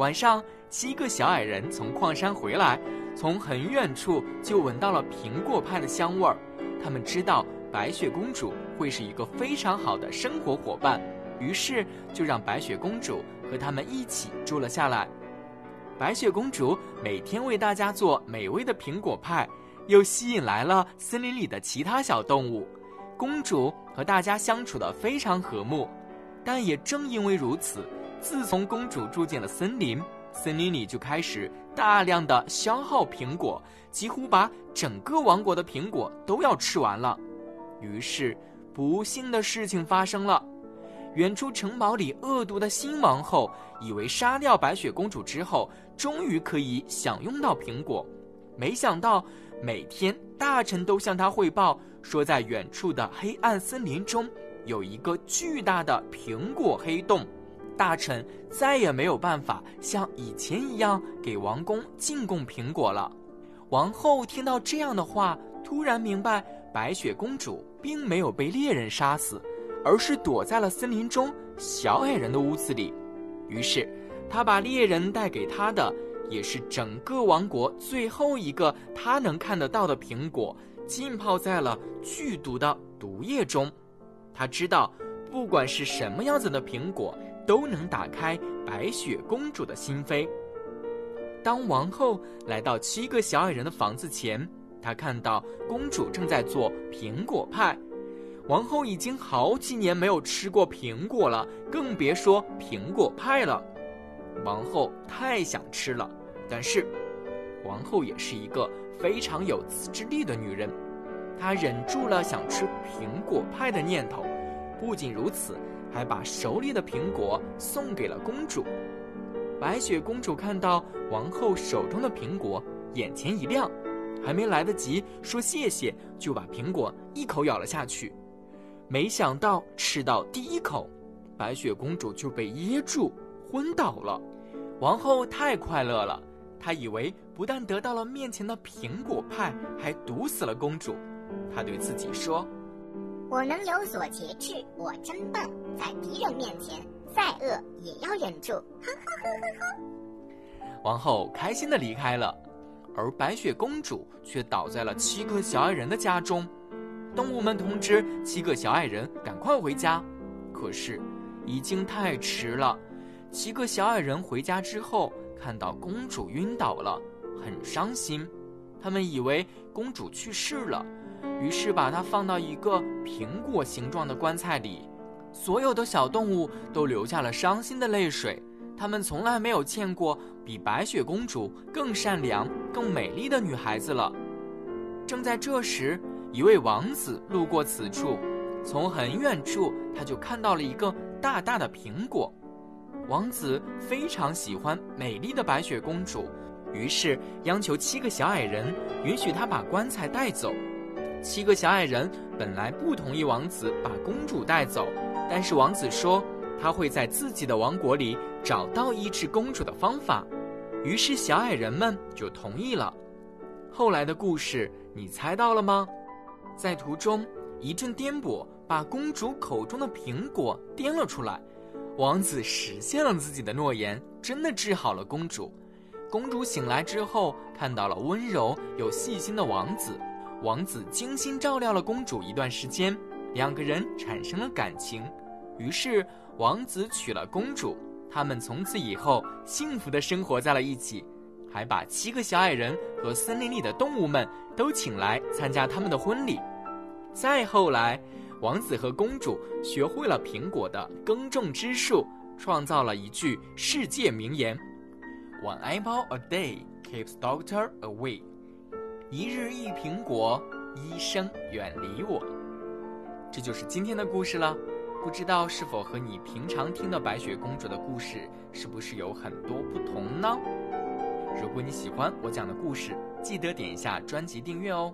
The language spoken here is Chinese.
晚上，七个小矮人从矿山回来，从很远处就闻到了苹果派的香味儿。他们知道白雪公主会是一个非常好的生活伙伴，于是就让白雪公主和他们一起住了下来。白雪公主每天为大家做美味的苹果派，又吸引来了森林里的其他小动物。公主和大家相处的非常和睦，但也正因为如此。自从公主住进了森林，森林里就开始大量的消耗苹果，几乎把整个王国的苹果都要吃完了。于是，不幸的事情发生了。远处城堡里恶毒的新王后以为杀掉白雪公主之后，终于可以享用到苹果，没想到每天大臣都向她汇报说，在远处的黑暗森林中有一个巨大的苹果黑洞。大臣再也没有办法像以前一样给王宫进贡苹果了。王后听到这样的话，突然明白白雪公主并没有被猎人杀死，而是躲在了森林中小矮人的屋子里。于是，她把猎人带给她的，也是整个王国最后一个她能看得到的苹果，浸泡在了剧毒的毒液中。她知道，不管是什么样子的苹果。都能打开白雪公主的心扉。当王后来到七个小矮人的房子前，她看到公主正在做苹果派。王后已经好几年没有吃过苹果了，更别说苹果派了。王后太想吃了，但是王后也是一个非常有自制力的女人，她忍住了想吃苹果派的念头。不仅如此。还把手里的苹果送给了公主。白雪公主看到王后手中的苹果，眼前一亮，还没来得及说谢谢，就把苹果一口咬了下去。没想到吃到第一口，白雪公主就被噎住，昏倒了。王后太快乐了，她以为不但得到了面前的苹果派，还毒死了公主。她对自己说。我能有所节制，我真棒！在敌人面前，再饿也要忍住。哈哈哈哈！王后开心的离开了，而白雪公主却倒在了七个小矮人的家中。动物们通知七个小矮人赶快回家，可是已经太迟了。七个小矮人回家之后，看到公主晕倒了，很伤心。他们以为公主去世了。于是把它放到一个苹果形状的棺材里，所有的小动物都流下了伤心的泪水。他们从来没有见过比白雪公主更善良、更美丽的女孩子了。正在这时，一位王子路过此处，从很远处他就看到了一个大大的苹果。王子非常喜欢美丽的白雪公主，于是央求七个小矮人允许他把棺材带走。七个小矮人本来不同意王子把公主带走，但是王子说他会在自己的王国里找到医治公主的方法，于是小矮人们就同意了。后来的故事你猜到了吗？在途中一阵颠簸把公主口中的苹果颠了出来，王子实现了自己的诺言，真的治好了公主。公主醒来之后看到了温柔又细心的王子。王子精心照料了公主一段时间，两个人产生了感情，于是王子娶了公主，他们从此以后幸福的生活在了一起，还把七个小矮人和森林里的动物们都请来参加他们的婚礼。再后来，王子和公主学会了苹果的耕种之术，创造了一句世界名言：“One apple a day keeps doctor away。”一日一苹果，医生远离我。这就是今天的故事了。不知道是否和你平常听的白雪公主的故事是不是有很多不同呢？如果你喜欢我讲的故事，记得点一下专辑订阅哦。